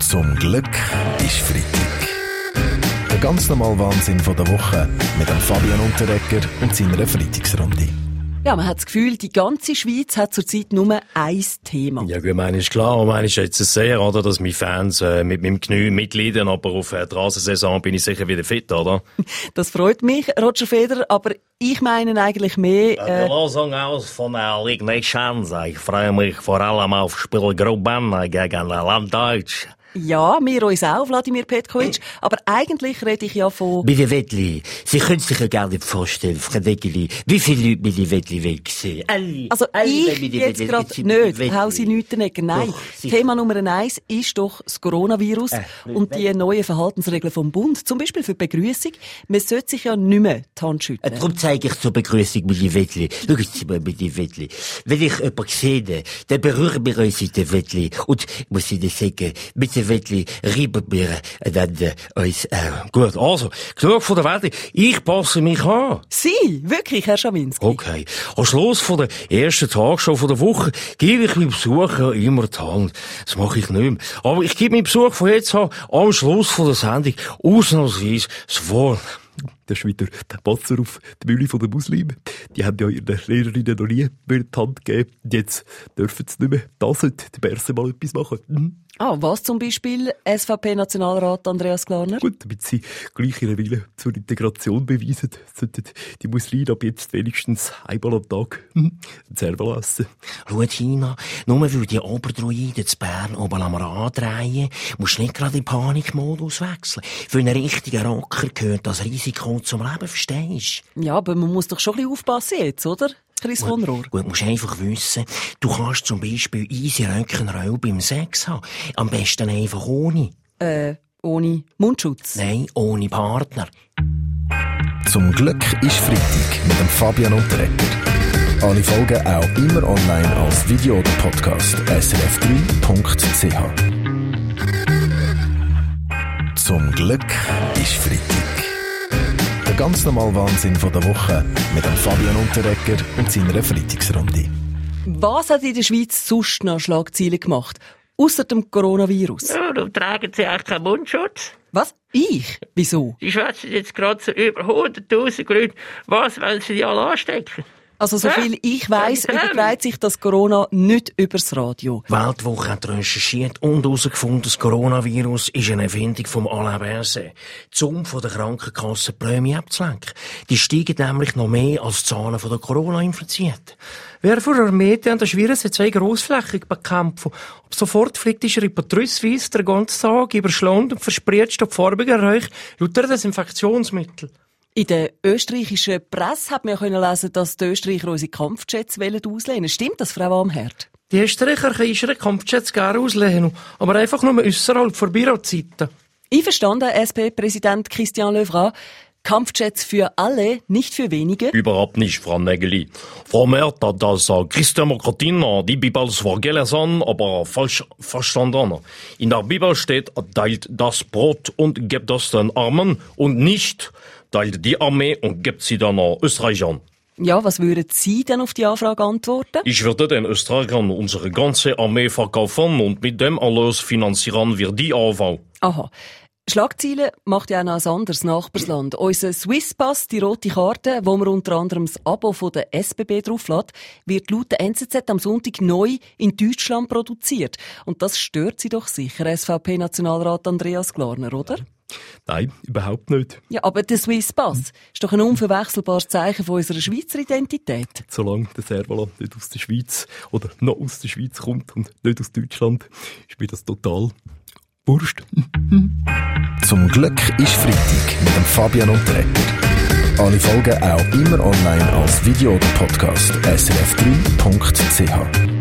Zum Glück ist Freitag. Der ganz normale Wahnsinn von der Woche mit dem Fabian Unterrecker und seiner Freitagsrunde. Ja, man hat das Gefühl, die ganze Schweiz hat zurzeit nur ein Thema. Ja, gut, meine ist klar. Meine ist jetzt sehr, oder, dass meine Fans äh, mit meinem Knie mitleiden, aber auf äh, der Rasensaison bin ich sicher wieder fit, oder? Das freut mich, Roger Federer, aber ich meine eigentlich mehr... Äh, die Lösung aus von der Ligue Nations. Ich freue mich vor allem auf Spiel Gruppen gegen Landdeutsch. Ja, wir uns auch, Wladimir Petkovic. Aber eigentlich rede ich ja von... Bitte Wettli, Sie können sich ja gar nicht vorstellen, Frau Wettli, wie viele Leute mit Wettli weg sind. Alle, also alle ich jetzt gerade nicht, hau Sie nichts Nein, doch, Thema Nummer eins ist doch das Coronavirus äh, und die neuen Verhaltensregeln vom Bund. Zum Beispiel für die Begrüßung. Man sollte sich ja nicht mehr die Hand schütteln. Äh, darum zeige ich zur Begrüßung mit Wettli. Schauen Sie mal mit Wettli. Wenn ich jemanden sehe, dann berühren wir uns mit Wettli. Und ich muss Ihnen sagen, mit Wettli reiben wir dann äh, uns äh, Gut, also, genug von der Welt. Ich passe mich an. Sie? Wirklich, Herr Schawinski? Okay. Am Schluss von der ersten Tagshow von der Woche gebe ich meinem Besucher immer die Hand. Das mache ich nicht mehr. Aber ich gebe meinem Besuch von jetzt an am Schluss von der Sendung ausnahmsweise das Wort. Das ist wieder der Patzer auf die Mühle der Muslime. Die haben ja ihren Lehrerinnen noch nie mehr die Hand gegeben. Jetzt dürfen sie nicht mehr. Da sollte der Berse mal etwas machen. Mhm. Ah, was zum Beispiel SVP-Nationalrat Andreas Glarner? Gut, damit sie gleich ihren Willen zur Integration beweisen, sollten die Muslime ab jetzt wenigstens einmal am Tag hm, selber essen. Schau, China, nur weil die Oberdruiden zu Bern oben am Rad drehen, musst du nicht gerade in Panikmodus wechseln. Für einen richtigen Rocker gehört das Risiko zum Leben, verstehst du? Ja, aber man muss doch schon ein bisschen aufpassen jetzt, oder? Chris gut, von Rohr. Gut, musst einfach wissen, du kannst zum Beispiel easy Röckenroll beim Sex haben. Am besten einfach ohne. Äh, ohne Mundschutz? Nein, ohne Partner. Zum Glück ist Freitag mit dem Fabian Unterrecker. Alle Folgen auch immer online als Video oder Podcast srf3.ch. Zum Glück ist Freitag. Der ganz normale Wahnsinn von der Woche mit dem Fabian Unterrecker und seiner Freitagsrunde. Was hat in der Schweiz sonst noch Schlagzeilen gemacht? Außer dem Coronavirus? Ja, da tragen sie auch keinen Mundschutz. Was? Ich? Wieso? Die schwätzen jetzt gerade so über 100.000 Leute. Was, wenn sie die alle anstecken? Also, soviel ich weiss, überträgt sich das Corona nicht übers Radio. Weltwoche hat recherchiert und herausgefunden, das Coronavirus ist eine Erfindung vom Alain Berset, um von der Krankenkasse Prämie abzulenken. Die steigen nämlich noch mehr als die Zahlen von der Corona-Infizierten. Wer vor der Armee an der Schwierigkeit sind zwei grossflächig bekämpfen. Ab sofort fliegt ist er trüssweise den ganzen Tag über Schlund und verspritzt auf farbigen Räuch lauter Desinfektionsmittel. In der österreichischen Presse hat man ja lesen, dass die Österreicher unsere Kampfjets auslehnen Stimmt das, Frau Amherd? Die Österreicher können ihre Kampfjets gerne auslehnen, aber einfach nur äußerhalb von Bürozeiten. Einverstanden, SP-Präsident Christian Levra. Kampfjets für alle, nicht für wenige? Überhaupt nicht, Frau Nägeli. Frau Merz hat das Christdemokratin die Bibel zwar gelesen, aber falsch verstanden. In der Bibel steht, teilt das Brot und gebt das den Armen und nicht teilt die Armee und gibt sie dann an Österreichern. Ja, was würden Sie denn auf die Anfrage antworten? Ich würde den Österreichern unsere ganze Armee verkaufen und mit dem Erlös finanzieren wir die Aufbau. Aha. Schlagzeilen macht ja auch noch ein anderes Nachbarsland. Unser Swisspass, die rote Karte, wo man unter anderem das Abo von der SBB drauflässt, wird laut der NZZ am Sonntag neu in Deutschland produziert. Und das stört Sie doch sicher, SVP-Nationalrat Andreas Glarner, oder? Nein, überhaupt nicht. Ja, aber der Swiss Pass ist doch ein unverwechselbares Zeichen von unserer Schweizer Identität. Solange der Servola nicht aus der Schweiz oder noch aus der Schweiz kommt und nicht aus Deutschland, ist mir das total wurscht. Zum Glück ist Freitag mit dem Fabian Unterrecker. Alle Folgen auch immer online als Video oder Podcast srf3.ch.